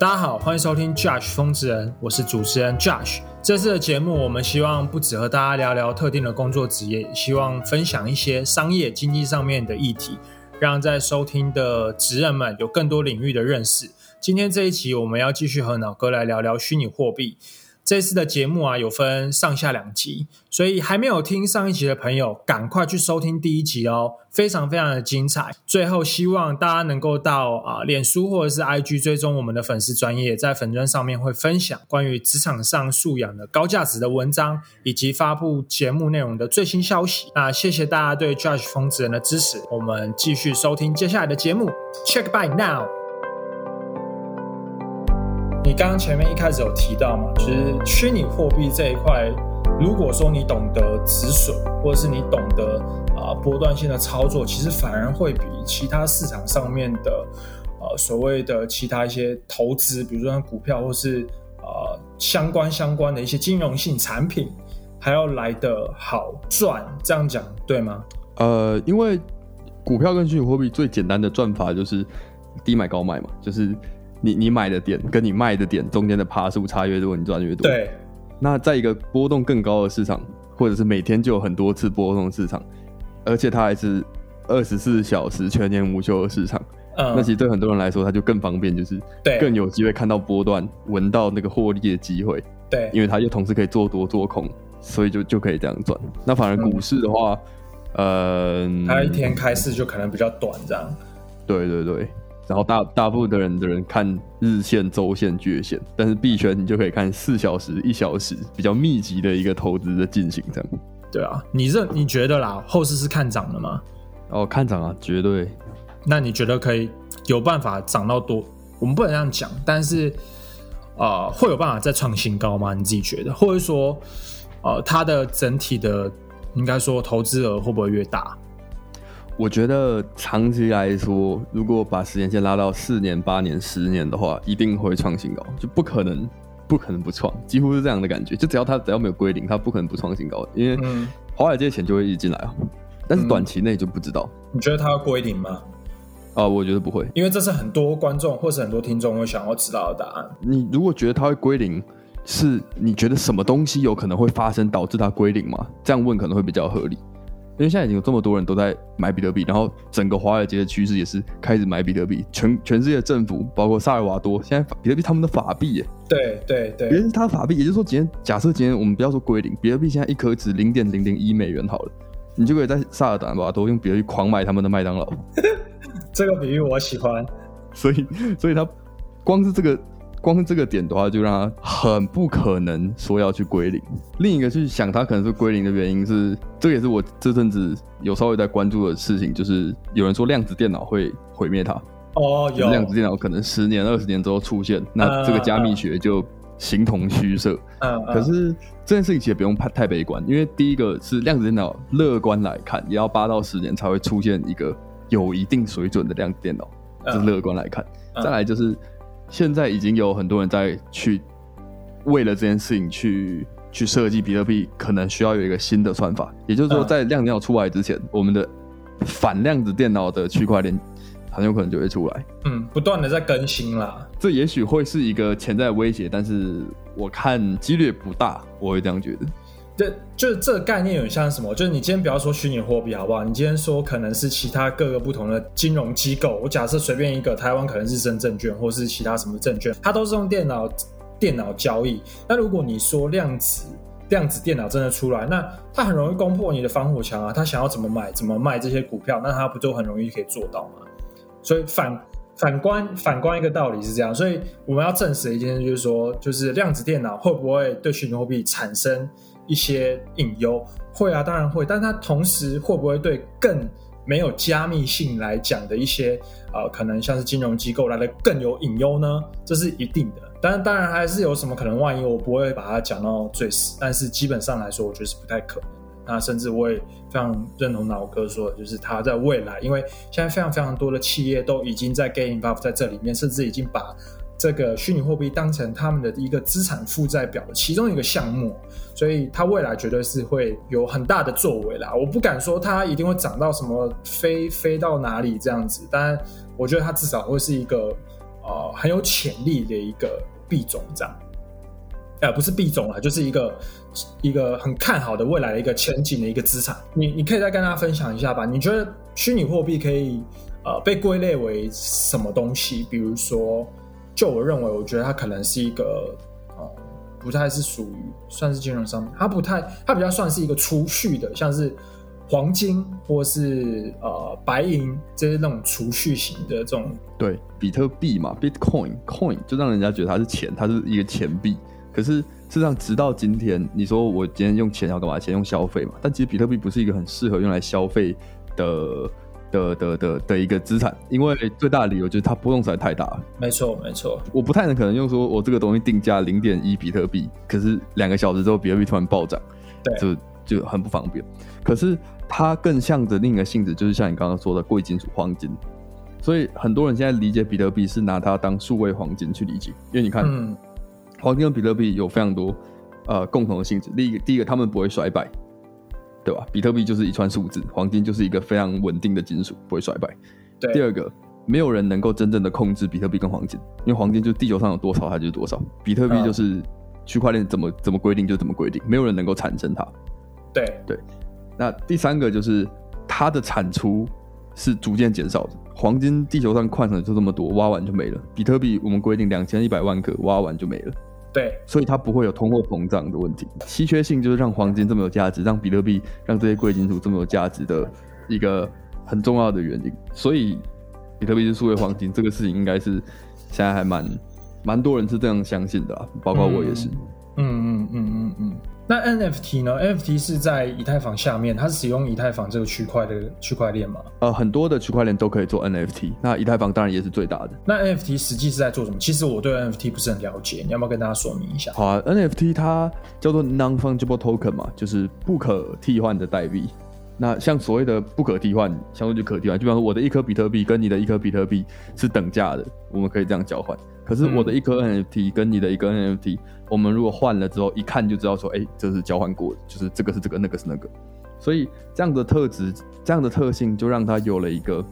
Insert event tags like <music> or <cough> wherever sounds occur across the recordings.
大家好，欢迎收听 Josh 疯子人，我是主持人 Josh。这次的节目，我们希望不止和大家聊聊特定的工作职业，希望分享一些商业经济上面的议题，让在收听的职人们有更多领域的认识。今天这一期，我们要继续和脑哥来聊聊虚拟货币。这次的节目啊，有分上下两集，所以还没有听上一集的朋友，赶快去收听第一集哦，非常非常的精彩。最后，希望大家能够到啊，脸书或者是 IG 追踪我们的粉丝专业，在粉砖上面会分享关于职场上素养的高价值的文章，以及发布节目内容的最新消息。那谢谢大家对 Judge 疯子人的支持，我们继续收听接下来的节目，Check by now。你刚刚前面一开始有提到嘛，就是虚拟货币这一块，如果说你懂得止损，或者是你懂得啊波段性的操作，其实反而会比其他市场上面的呃所谓的其他一些投资，比如说股票或是呃相关相关的一些金融性产品，还要来的好赚。这样讲对吗？呃，因为股票跟虚拟货币最简单的赚法就是低买高卖嘛，就是。你你买的点跟你卖的点中间的爬数差越多，你赚越多。对。那在一个波动更高的市场，或者是每天就有很多次波动的市场，而且它还是二十四小时全年无休的市场，嗯，那其实对很多人来说，它就更方便，就是对更有机会看到波段，闻到那个获利的机会。对。因为它又同时可以做多做空，所以就就可以这样赚。那反而股市的话，呃，它一天开市就可能比较短，这样。对对对。然后大大部分的人的人看日线、周线、月线，但是币圈你就可以看四小时、一小时，比较密集的一个投资的进行这样。对啊，你认你觉得啦，后市是看涨的吗？哦，看涨啊，绝对。那你觉得可以有办法涨到多？我们不能这样讲，但是呃，会有办法再创新高吗？你自己觉得，或者说呃，它的整体的应该说投资额会不会越大？我觉得长期来说，如果把时间线拉到四年、八年、十年的话，一定会创新高，就不可能不可能不创，几乎是这样的感觉。就只要它只要没有归零，它不可能不创新高，因为华尔街钱就会一直进来啊。但是短期内就不知道。你觉得它要归零吗？啊，我觉得不会，因为这是很多观众或是很多听众会想要知道的答案。你如果觉得它会归零，是你觉得什么东西有可能会发生导致它归零吗？这样问可能会比较合理。因为现在已经有这么多人都在买比特币，然后整个华尔街的趋势也是开始买比特币。全全世界的政府，包括萨尔瓦多，现在比特币他们的法币耶。对对对，别人他的法币，也就是说，今天假设今天我们不要说归零，比特币现在一颗值零点零零一美元好了，你就可以在萨尔瓦多用比特币狂买他们的麦当劳。<laughs> 这个比喻我喜欢。所以，所以他光是这个。光这个点的话，就让他很不可能说要去归零。另一个去想，他可能是归零的原因是，这也是我这阵子有稍微在关注的事情，就是有人说量子电脑会毁灭它。哦，有量子电脑可能十年、二十年之后出现，那这个加密学就形同虚设。嗯，可是这件事情其实不用太太悲观，因为第一个是量子电脑，乐观来看也要八到十年才会出现一个有一定水准的量子电脑，这是乐观来看。再来就是。现在已经有很多人在去为了这件事情去去设计比特币，可能需要有一个新的算法。也就是说，在量子脑出来之前，我们的反量子电脑的区块链很有可能就会出来。嗯，不断的在更新啦。这也许会是一个潜在的威胁，但是我看几率不大，我会这样觉得。这就是这个概念有点像什么？就是你今天不要说虚拟货币好不好？你今天说可能是其他各个不同的金融机构。我假设随便一个台湾可能是深证券，或是其他什么证券，它都是用电脑电脑交易。那如果你说量子量子电脑真的出来，那它很容易攻破你的防火墙啊！它想要怎么买怎么卖这些股票，那它不就很容易可以做到吗？所以反反观反观一个道理是这样，所以我们要证实一件事，就是说，就是量子电脑会不会对虚拟货币产生？一些隐忧会啊，当然会，但它同时会不会对更没有加密性来讲的一些呃，可能像是金融机构来的更有隐忧呢？这是一定的。当然，当然还是有什么可能，万一我不会把它讲到最死，但是基本上来说，我觉得是不太可能。那甚至我也非常认同老哥说的，就是他在未来，因为现在非常非常多的企业都已经在 gain buff 在这里面，甚至已经把。这个虚拟货币当成他们的一个资产负债表的其中一个项目，所以它未来绝对是会有很大的作为啦。我不敢说它一定会涨到什么飞飞到哪里这样子，但我觉得它至少会是一个呃很有潜力的一个币种，这样，呃，不是币种啊，就是一个一个很看好的未来的一个前景的一个资产。你你可以再跟大家分享一下吧？你觉得虚拟货币可以呃被归类为什么东西？比如说，就我认为，我觉得它可能是一个呃不太是属于算是金融商品，它不太，它比较算是一个储蓄的，像是。黄金或是呃白银，这些那种储蓄型的这种，对，比特币嘛，Bitcoin coin 就让人家觉得它是钱，它是一个钱币。可是事实上，直到今天，你说我今天用钱要干嘛？钱用消费嘛。但其实比特币不是一个很适合用来消费的的的的的一个资产，因为最大的理由就是它波动实在太大了。没错，没错。我不太能可能用说我这个东西定价零点一比特币，可是两个小时之后比特币突然暴涨，对，就就很不方便。可是。它更像的另一个性质，就是像你刚刚说的贵金属黄金，所以很多人现在理解比特币是拿它当数位黄金去理解，因为你看，黄金跟比特币有非常多呃共同的性质。第一个，第一个，他们不会衰败，对吧？比特币就是一串数字，黄金就是一个非常稳定的金属，不会衰败。对。第二个，没有人能够真正的控制比特币跟黄金，因为黄金就地球上有多少它就是多少，比特币就是区块链怎么怎么规定就怎么规定，没有人能够产生它。对对。那第三个就是它的产出是逐渐减少的。黄金地球上矿产就这么多，挖完就没了。比特币我们规定两千一百万颗，挖完就没了。对，所以它不会有通货膨胀的问题。稀缺性就是让黄金这么有价值，让比特币、让这些贵金属这么有价值的一个很重要的原因。所以比特币是数位黄金这个事情，应该是现在还蛮蛮多人是这样相信的，包括我也是。嗯嗯嗯嗯嗯。那 NFT 呢？NFT 是在以太坊下面，它是使用以太坊这个区块的区块链吗？呃，很多的区块链都可以做 NFT，那以太坊当然也是最大的。那 NFT 实际是在做什么？其实我对 NFT 不是很了解，你要不要跟大家说明一下？好啊，NFT 它叫做 Non-Fungible Token 嘛，就是不可替换的代币。那像所谓的不可替换，相对就可替换，就比方说我的一颗比特币跟你的一颗比特币是等价的，我们可以这样交换。可是我的一颗 NFT 跟你的一个 NFT，我们如果换了之后，一看就知道说，哎，这是交换过，就是这个是这个，那个是那个。所以这样的特质，这样的特性，就让它有了一个，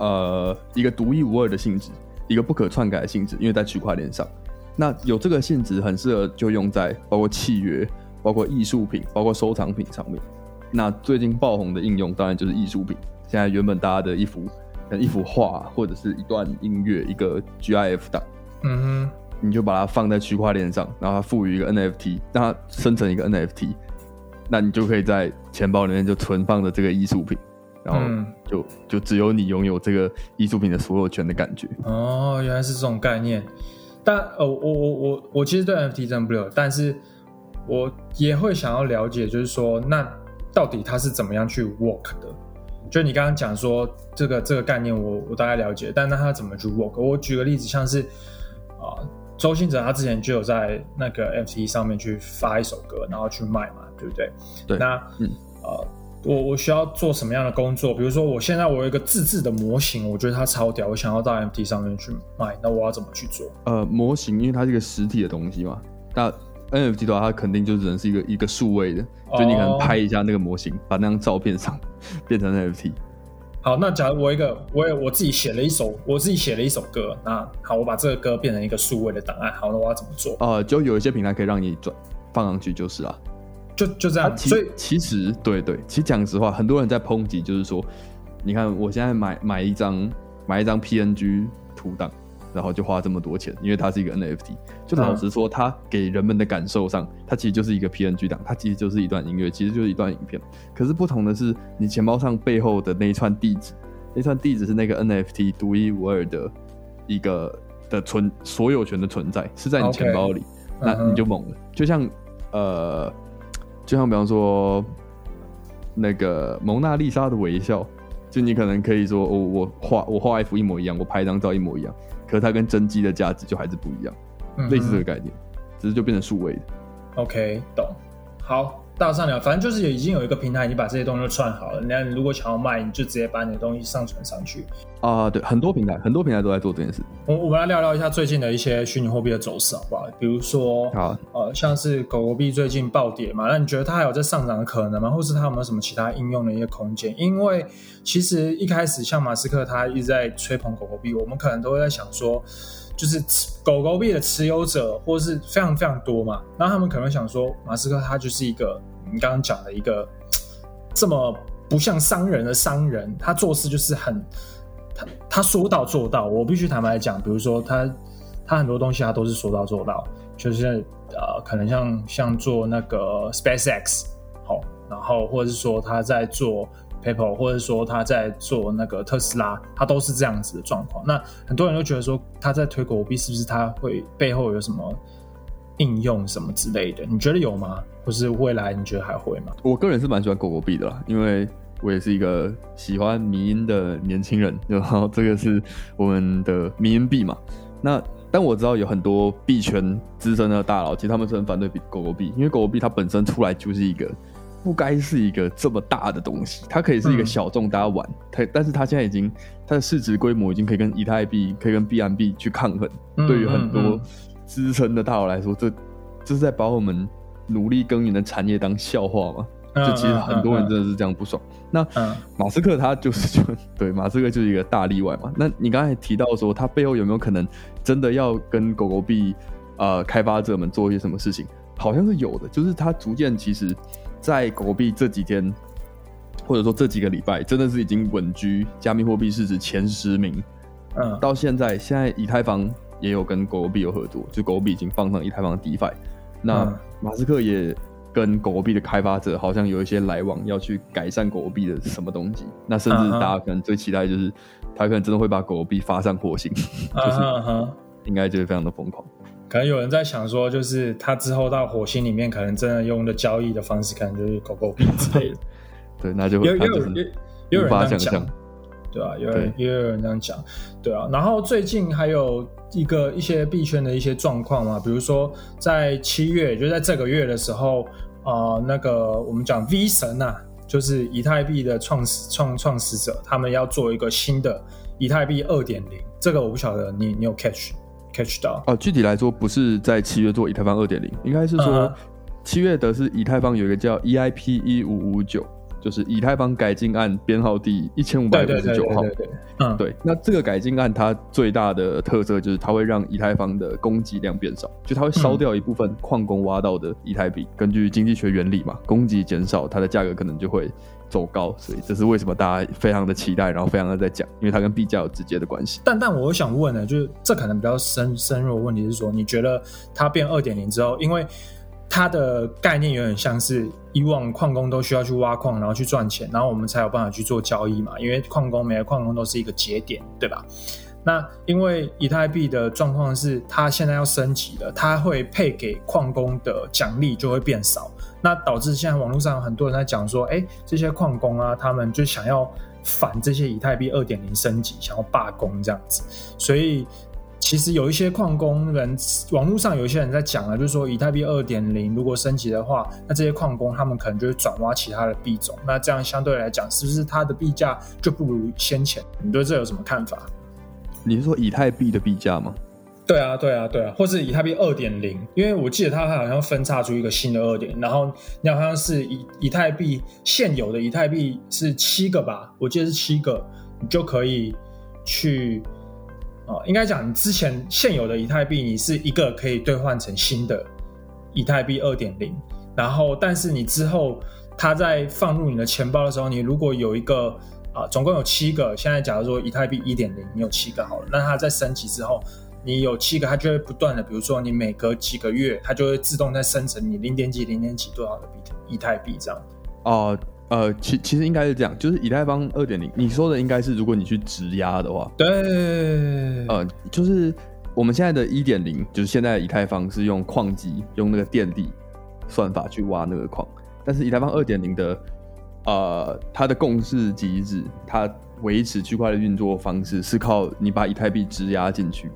呃，一个独一无二的性质，一个不可篡改的性质。因为在区块链上，那有这个性质，很适合就用在包括契约、包括艺术品、包括收藏品上面。那最近爆红的应用，当然就是艺术品。现在原本大家的一幅。一幅画或者是一段音乐，一个 GIF 档，嗯哼，你就把它放在区块链上，然后它赋予一个 NFT，让它生成一个 NFT，那你就可以在钱包里面就存放着这个艺术品，然后就就只有你拥有这个艺术品的所有权的感觉。哦，原来是这种概念。但呃，我我我我其实对 NFT 真不了，但是我也会想要了解，就是说，那到底它是怎么样去 work 的？就你刚刚讲说这个这个概念，我我大概了解，但那他怎么去 work？我举个例子，像是啊，周星哲他之前就有在那个 FT 上面去发一首歌，然后去卖嘛，对不对？对。那嗯呃，我我需要做什么样的工作？比如说我现在我有一个自制的模型，我觉得它超屌，我想要到 FT 上面去卖，那我要怎么去做？呃，模型因为它是一个实体的东西嘛，那 NFT 的话，它肯定就只能是一个一个数位的，就你可能拍一下那个模型，把那张照片上 <laughs> 变成 NFT。好，那假如我一个，我也我自己写了一首，我自己写了一首歌，那好，我把这个歌变成一个数位的档案，好，那我要怎么做？呃，就有一些平台可以让你转放上去，就是啊，就就这样。所以其实对对，其实讲实话，很多人在抨击，就是说，你看我现在买买一张买一张 PNG 图档。然后就花这么多钱，因为它是一个 NFT。就老实说，它给人们的感受上，它其实就是一个 PNG 档，它其实就是一段音乐，其实就是一段影片。可是不同的是，你钱包上背后的那一串地址，那串地址是那个 NFT 独一无二的一个的存所有权的存在，是在你钱包里，那你就懵了。就像呃，就像比方说那个蒙娜丽莎的微笑，就你可能可以说，我我画我画一幅一模一样，我拍一张照一模一样。可它跟真机的价值就还是不一样，类似这个概念，只是就变成数位的。OK，懂。好，大上聊，反正就是已经有一个平台，你把这些东西都串好了。那如果想要卖，你就直接把你的东西上传上去。啊，对，很多平台，很多平台都在做这件事。我我们来聊聊一下最近的一些虚拟货币的走势，好不好？比如说，好，呃，像是狗狗币最近暴跌嘛，那你觉得它还有在上涨的可能吗？或是它有没有什么其他应用的一些空间？因为其实一开始像马斯克他一直在吹捧狗狗币，我们可能都会在想说，就是狗狗币的持有者或是非常非常多嘛，然后他们可能想说，马斯克他就是一个你刚刚讲的一个这么不像商人的商人，他做事就是很。他说到做到，我必须坦白讲，比如说他他很多东西他都是说到做到，就是呃，可能像像做那个 SpaceX 好，然后或者是说他在做 PayPal，或者说他在做那个特斯拉，他都是这样子的状况。那很多人都觉得说他在推狗币，是不是他会背后有什么应用什么之类的？你觉得有吗？或是未来你觉得还会吗？我个人是蛮喜欢狗狗币的啦，因为。我也是一个喜欢迷音的年轻人，<laughs> 然后这个是我们的迷音币嘛。那但我知道有很多币圈资深的大佬，其实他们是很反对狗狗币，因为狗狗币它本身出来就是一个不该是一个这么大的东西，它可以是一个小众大家玩，它但是它现在已经它的市值规模已经可以跟以太币、可以跟 B M B 去抗衡。对于很多资深的大佬来说，这这是在把我们努力耕耘的产业当笑话嘛？就其实很多人真的是这样不爽。那马斯克他就是就 <laughs> 对马斯克就是一个大例外嘛。那你刚才提到说他背后有没有可能真的要跟狗狗币呃开发者们做一些什么事情？好像是有的，就是他逐渐其实，在狗狗币这几天或者说这几个礼拜，真的是已经稳居加密货币市值前十名。嗯，到现在现在以太坊也有跟狗狗币有合作，就狗狗币已经放上以太坊的 DeFi。那马斯克也。跟狗狗币的开发者好像有一些来往，要去改善狗狗币的什么东西。那甚至大家可能最期待就是，他可能真的会把狗狗币发上火星，<laughs> 就是应该就是非常的疯狂。可能有人在想说，就是他之后到火星里面，可能真的用的交易的方式，可能就是狗狗币之类的。<laughs> 对，那就有有有人这样讲，对啊，有人也有人这样讲，对啊。然后最近还有一个一些币圈的一些状况嘛，比如说在七月，就在这个月的时候。啊，那个我们讲 V 神啊，就是以太币的创始创创始者，他们要做一个新的以太币二点零。这个我不晓得你你有 catch catch 到？哦，具体来说不是在七月做以太坊二点零，应该是说七月的是以太坊有一个叫 EIP 一五五九。就是以太坊改进案编号第一千五百五十九号。嗯，对。那这个改进案它最大的特色就是它会让以太坊的供给量变少，就它会烧掉一部分矿工挖到的以太币。根据经济学原理嘛，供给减少，它的价格可能就会走高。所以这是为什么大家非常的期待，然后非常的在讲，因为它跟币价有直接的关系。但但我想问呢，就是这可能比较深深入的问题是说，你觉得它变二点零之后，因为它的概念有点像是以往矿工都需要去挖矿，然后去赚钱，然后我们才有办法去做交易嘛。因为矿工每个矿工都是一个节点，对吧？那因为以太币的状况是，它现在要升级了，它会配给矿工的奖励就会变少，那导致现在网络上很多人在讲说，哎，这些矿工啊，他们就想要反这些以太币二点零升级，想要罢工这样子，所以。其实有一些矿工人，网络上有一些人在讲了，就是说以太币二点零如果升级的话，那这些矿工他们可能就会转挖其他的币种，那这样相对来讲，是不是它的币价就不如先前？你对这有什么看法？你是说以太币的币价吗？对啊，对啊，对啊，或是以太币二点零？因为我记得它好像分叉出一个新的二点，然后你好像是以以太币现有的以太币是七个吧？我记得是七个，你就可以去。哦，应该讲你之前现有的以太币，你是一个可以兑换成新的以太币二点零，然后但是你之后它在放入你的钱包的时候，你如果有一个啊，总共有七个，现在假如说以太币一点零，你有七个好了，那它在升级之后，你有七个，它就会不断的，比如说你每隔几个月，它就会自动在生成你零点几零点几多少的币以太币这样。哦。其其实应该是这样，就是以太坊二点零，你说的应该是如果你去质押的话，对，呃，就是我们现在的一点零，就是现在以太坊是用矿机用那个电力算法去挖那个矿，但是以太坊二点零的，呃，它的共识机制，它维持区块的运作方式是靠你把以太币质押进去，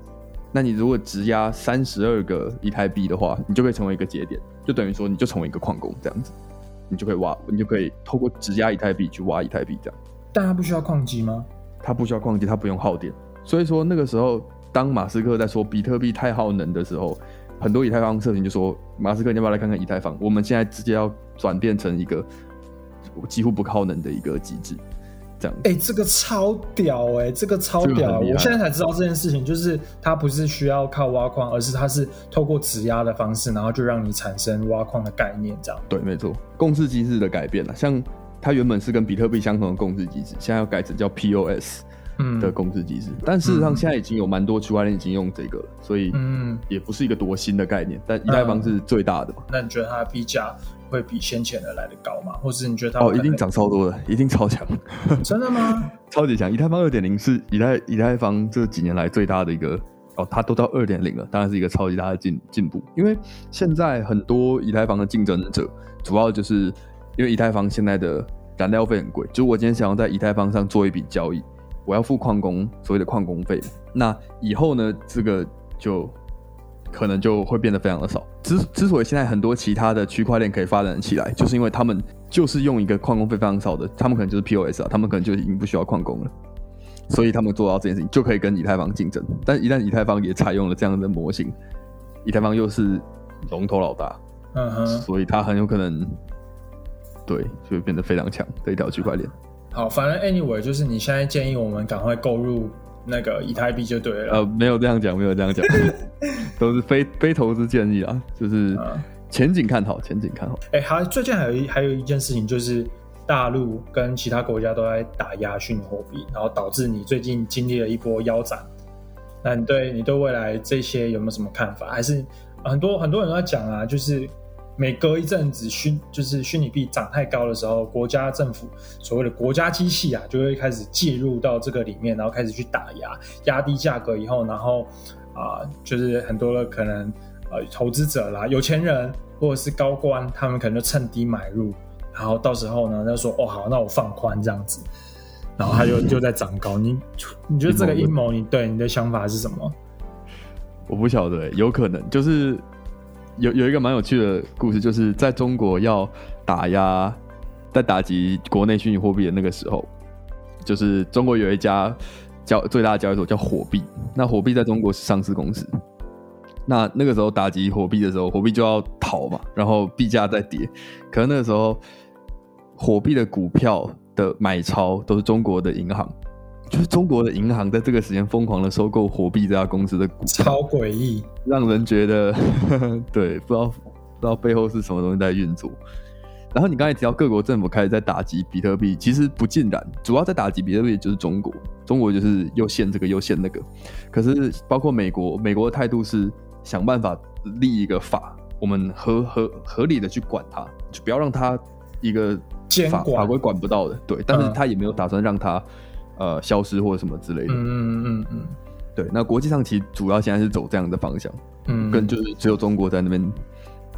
那你如果质押三十二个以太币的话，你就可以成为一个节点，就等于说你就成为一个矿工这样子。你就可以挖，你就可以透过质押以太币去挖以太币，这样。但它不需要矿机吗？它不需要矿机，它不用耗电。所以说那个时候，当马斯克在说比特币太耗能的时候，很多以太坊社群就说：“马斯克，你要不要来看看以太坊？我们现在直接要转变成一个几乎不耗能的一个机制。”这样，哎，这个超屌哎，这个超屌！我现在才知道这件事情，就是它不是需要靠挖矿，而是它是透过质押的方式，然后就让你产生挖矿的概念，这样。对，没错，共识机制的改变了，像。它原本是跟比特币相同的共识机制，现在要改成叫 POS 的共识机制。但事实上，现在已经有蛮多区块链已经用这个了，所以嗯，也不是一个多新的概念。但以太坊是最大的嘛？那你觉得它的币价会比先前的来的高吗？或是你觉得它哦，一定涨超多的，一定超强？<laughs> 真的吗？<laughs> 超级强！以太坊二点零是以太以太坊这几年来最大的一个哦，它都到二点零了，当然是一个超级大的进进步。因为现在很多以太坊的竞争者，主要就是因为以太坊现在的燃料费很贵，就我今天想要在以太坊上做一笔交易，我要付矿工所谓的矿工费。那以后呢，这个就可能就会变得非常的少。之之所以现在很多其他的区块链可以发展起来，就是因为他们就是用一个矿工费非常少的，他们可能就是 POS 啊，他们可能就已经不需要矿工了，所以他们做到这件事情就可以跟以太坊竞争。但一旦以太坊也采用了这样的模型，以太坊又是龙头老大，嗯哼，所以它很有可能。对，就会变得非常强的一条区块链。好，反正 anyway，就是你现在建议我们赶快购入那个以太币就对了。呃，没有这样讲，没有这样讲，<laughs> 都是非非投资建议啊，就是前景看好，前景看好。哎，还最近还有一还有一件事情，就是大陆跟其他国家都在打压虚拟货币，然后导致你最近经历了一波腰斩。那你对你对未来这些有没有什么看法？还是很多很多人都在讲啊，就是。每隔一阵子虚就是虚拟币涨太高的时候，国家政府所谓的国家机器啊，就会开始介入到这个里面，然后开始去打压，压低价格以后，然后啊，就是很多的可能呃投资者啦、有钱人或者是高官，他们可能就趁低买入，然后到时候呢，他说哦好，那我放宽这样子，然后他就就在涨高。你你觉得这个阴谋，你对你的想法是什么？我不晓得，有可能就是。有有一个蛮有趣的故事，就是在中国要打压、在打击国内虚拟货币的那个时候，就是中国有一家交最大的交易所叫火币，那火币在中国是上市公司。那那个时候打击火币的时候，火币就要逃嘛，然后币价在跌，可能那个时候火币的股票的买超都是中国的银行。就是中国的银行在这个时间疯狂的收购火币这家公司的股，超诡异，让人觉得 <laughs> 对，不知道不知道背后是什么东西在运作。然后你刚才提到各国政府开始在打击比特币，其实不尽然，主要在打击比特币就是中国，中国就是又限这个又限那个。可是包括美国，美国的态度是想办法立一个法，我们合合合理的去管它，就不要让它一个法法规管不到的。对，但是他也没有打算让它。呃，消失或者什么之类的。嗯嗯嗯嗯，对。那国际上其实主要现在是走这样的方向，嗯，跟就是只有中国在那边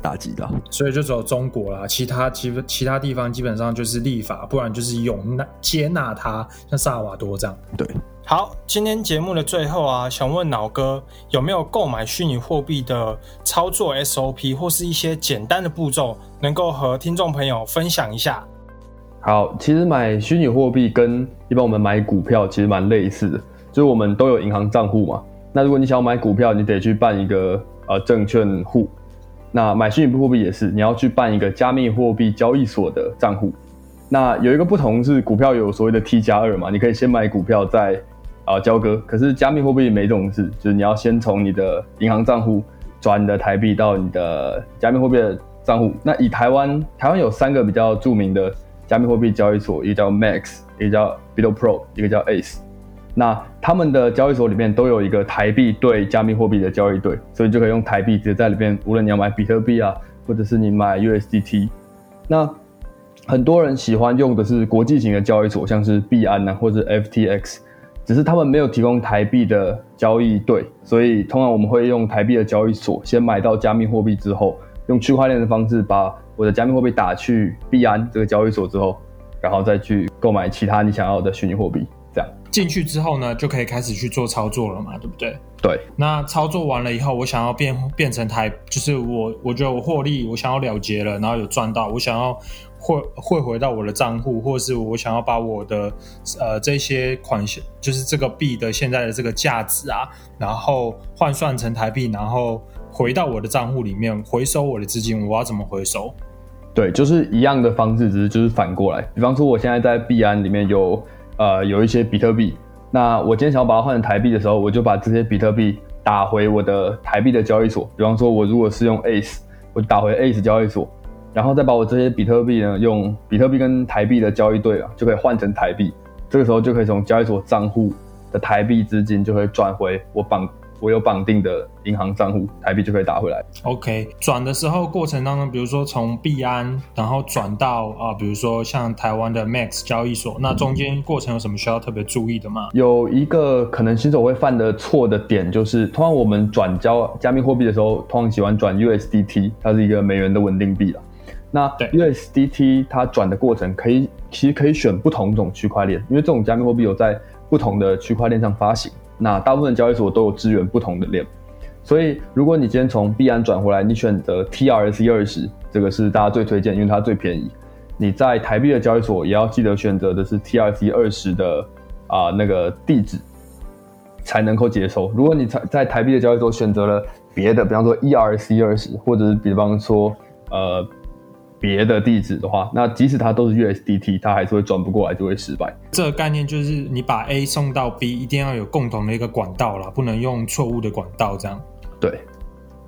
打击的，所以就只有中国啦，其他其其他地方基本上就是立法，不然就是容纳接纳它，像萨尔瓦多这样。对。好，今天节目的最后啊，想问老哥有没有购买虚拟货币的操作 SOP 或是一些简单的步骤，能够和听众朋友分享一下？好，其实买虚拟货币跟一般我们买股票其实蛮类似的，就是我们都有银行账户嘛。那如果你想要买股票，你得去办一个呃证券户。那买虚拟货币也是，你要去办一个加密货币交易所的账户。那有一个不同是，股票有所谓的 T 加二嘛，你可以先买股票再啊交割。可是加密货币没这种事，就是你要先从你的银行账户转你的台币到你的加密货币的账户。那以台湾，台湾有三个比较著名的。加密货币交易所，一个叫 Max，一个叫 BitoPro，一个叫 Ace。那他们的交易所里面都有一个台币对加密货币的交易对，所以就可以用台币直接在里面，无论你要买比特币啊，或者是你买 USDT。那很多人喜欢用的是国际型的交易所，像是币安啊，或者 FTX，只是他们没有提供台币的交易对，所以通常我们会用台币的交易所先买到加密货币之后，用区块链的方式把。我的加密货币打去币安这个交易所之后，然后再去购买其他你想要的虚拟货币，这样进去之后呢，就可以开始去做操作了嘛，对不对？对。那操作完了以后，我想要变变成台，就是我我觉得我获利，我想要了结了，然后有赚到，我想要汇汇回到我的账户，或者是我想要把我的呃这些款项，就是这个币的现在的这个价值啊，然后换算成台币，然后回到我的账户里面回收我的资金，我要怎么回收？对，就是一样的方式，只是就是反过来。比方说，我现在在币安里面有呃有一些比特币，那我今天想要把它换成台币的时候，我就把这些比特币打回我的台币的交易所。比方说，我如果是用 ACE，我打回 ACE 交易所，然后再把我这些比特币呢，用比特币跟台币的交易对啊，就可以换成台币。这个时候就可以从交易所账户的台币资金就会转回我绑。我有绑定的银行账户，台币就可以打回来。OK，转的时候过程当中，比如说从币安，然后转到啊，比如说像台湾的 Max 交易所，那中间过程有什么需要特别注意的吗？有一个可能新手会犯的错的点，就是通常我们转交加密货币的时候，通常喜欢转 USDT，它是一个美元的稳定币了。那 USDT 它转的过程可以，其实可以选不同种区块链，因为这种加密货币有在不同的区块链上发行。那大部分交易所都有支援不同的链，所以如果你今天从币安转回来，你选择 TRC 二十，这个是大家最推荐，因为它最便宜。你在台币的交易所也要记得选择的是 TRC 二十的啊那个地址，才能够接收。如果你在在台币的交易所选择了别的，比方说 ERC 二十，或者是比方说呃。别的地址的话，那即使它都是 USDT，它还是会转不过来，就会失败。这个概念就是你把 A 送到 B，一定要有共同的一个管道啦，不能用错误的管道这样。对，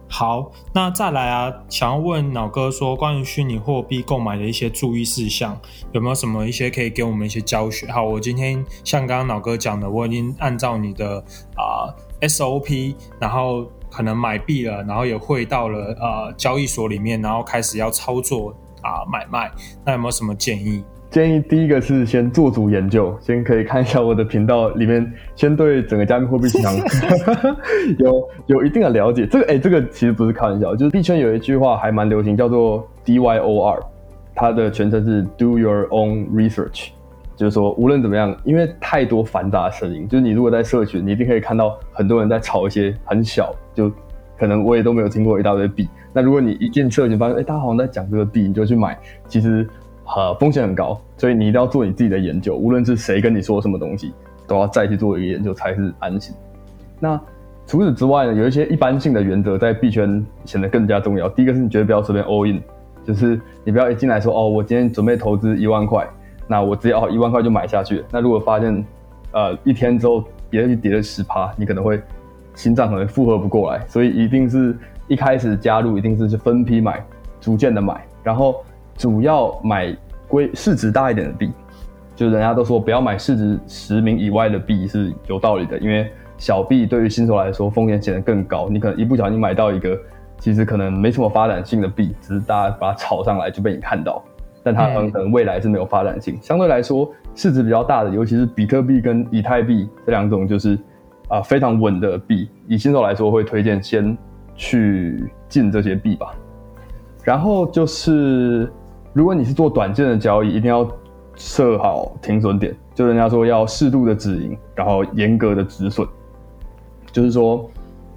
好，那再来啊，想要问脑哥说，关于虚拟货币购买的一些注意事项，有没有什么一些可以给我们一些教学？好，我今天像刚刚脑哥讲的，我已经按照你的啊 SOP，然后。可能买币了，然后也汇到了呃交易所里面，然后开始要操作啊买卖。那有没有什么建议？建议第一个是先做足研究，先可以看一下我的频道里面，先对整个加密货币市场 <laughs> 有有一定的了解。这个哎，这个其实不是开玩笑，就是币圈有一句话还蛮流行，叫做 DYOR，它的全称是 Do Your Own Research。就是说，无论怎么样，因为太多繁杂的声音，就是你如果在社群，你一定可以看到很多人在炒一些很小，就可能我也都没有听过一大堆币。那如果你一进社群发现，哎，大家好像在讲这个币，你就去买，其实呃风险很高，所以你一定要做你自己的研究。无论是谁跟你说什么东西，都要再去做一个研究才是安心。那除此之外呢，有一些一般性的原则在币圈显得更加重要。第一个是你绝对不要随便 all in，就是你不要一进来说，哦，我今天准备投资一万块。那我只要一万块就买下去。那如果发现，呃，一天之后别人跌了十趴，你可能会心脏可能负荷不过来。所以一定是一开始加入，一定是分批买，逐渐的买，然后主要买规市值大一点的币。就人家都说不要买市值十名以外的币是有道理的，因为小币对于新手来说风险显得更高。你可能一不小心买到一个其实可能没什么发展性的币，只是大家把它炒上来就被你看到。但它可能未来是没有发展性，相对来说市值比较大的，尤其是比特币跟以太币这两种，就是啊非常稳的币。以新手来说，会推荐先去进这些币吧。然后就是，如果你是做短线的交易，一定要设好停损点，就人家说要适度的止盈，然后严格的止损。就是说，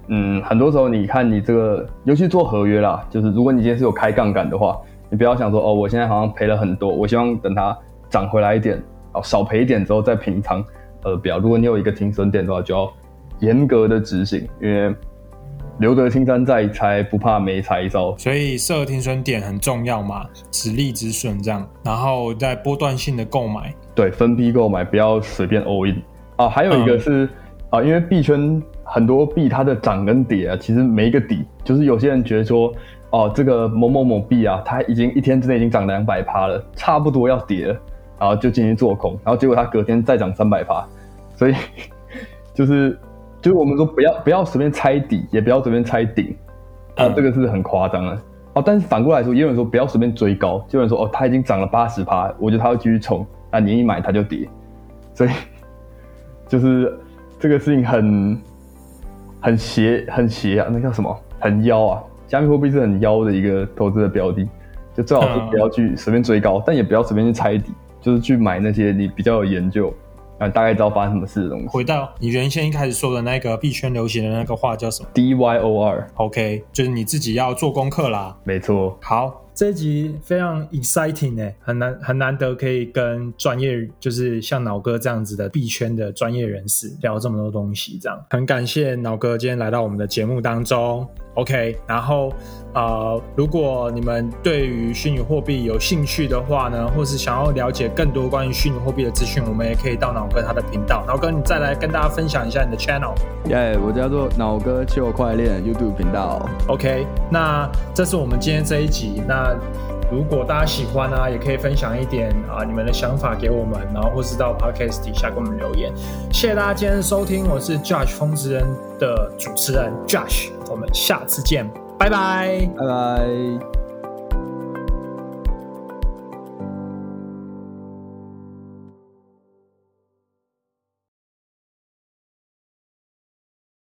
嗯，很多时候你看你这个，尤其做合约啦，就是如果你今天是有开杠杆的话。你不要想说哦，我现在好像赔了很多，我希望等它涨回来一点，哦，少赔一点之后再平仓。呃，不要。如果你有一个停损点的话，就要严格的执行，因为留得青山在，才不怕没柴烧。所以设停损点很重要嘛，止利止损这样，然后再波段性的购买。对，分批购买，不要随便 all in。啊，还有一个是啊，因为币圈很多币它的涨跟跌啊，其实没一个底，就是有些人觉得说。哦，这个某某某币啊，它已经一天之内已经涨两百趴了，差不多要跌了，然后就进行做空，然后结果它隔天再涨三百趴，所以 <laughs> 就是就是我们说不要不要随便猜底，也不要随便猜顶，啊，这个是很夸张的哦。但是反过来说，也有人说不要随便追高，就有人说哦，它已经涨了八十趴，我觉得它会继续冲，那你一买它就跌，所以 <laughs> 就是这个事情很很邪很邪啊，那叫什么？很妖啊。加密货币是很妖的一个投资的标的，就最好是不要去随便追高，但也不要随便去猜底，就是去买那些你比较有研究，啊，大概知道发生什么事的东西。回到你原先一开始说的那个币圈流行的那个话叫什么？D Y O R。OK，就是你自己要做功课啦。没错。好，这一集非常 exciting 哎，很难很难得可以跟专业，就是像脑哥这样子的币圈的专业人士聊这么多东西，这样很感谢脑哥今天来到我们的节目当中。OK，然后呃，如果你们对于虚拟货币有兴趣的话呢，或是想要了解更多关于虚拟货币的资讯，我们也可以到脑哥他的频道。脑哥，你再来跟大家分享一下你的 channel。耶，我叫做脑哥就快练 YouTube 频道。OK，那这是我们今天这一集。那那如果大家喜欢呢，也可以分享一点啊你们的想法给我们，然后或是到 Podcast 底下给我们留言。谢谢大家今天的收听，我是 Josh 风之人的主持人 Josh。我们下次见，拜拜，拜拜。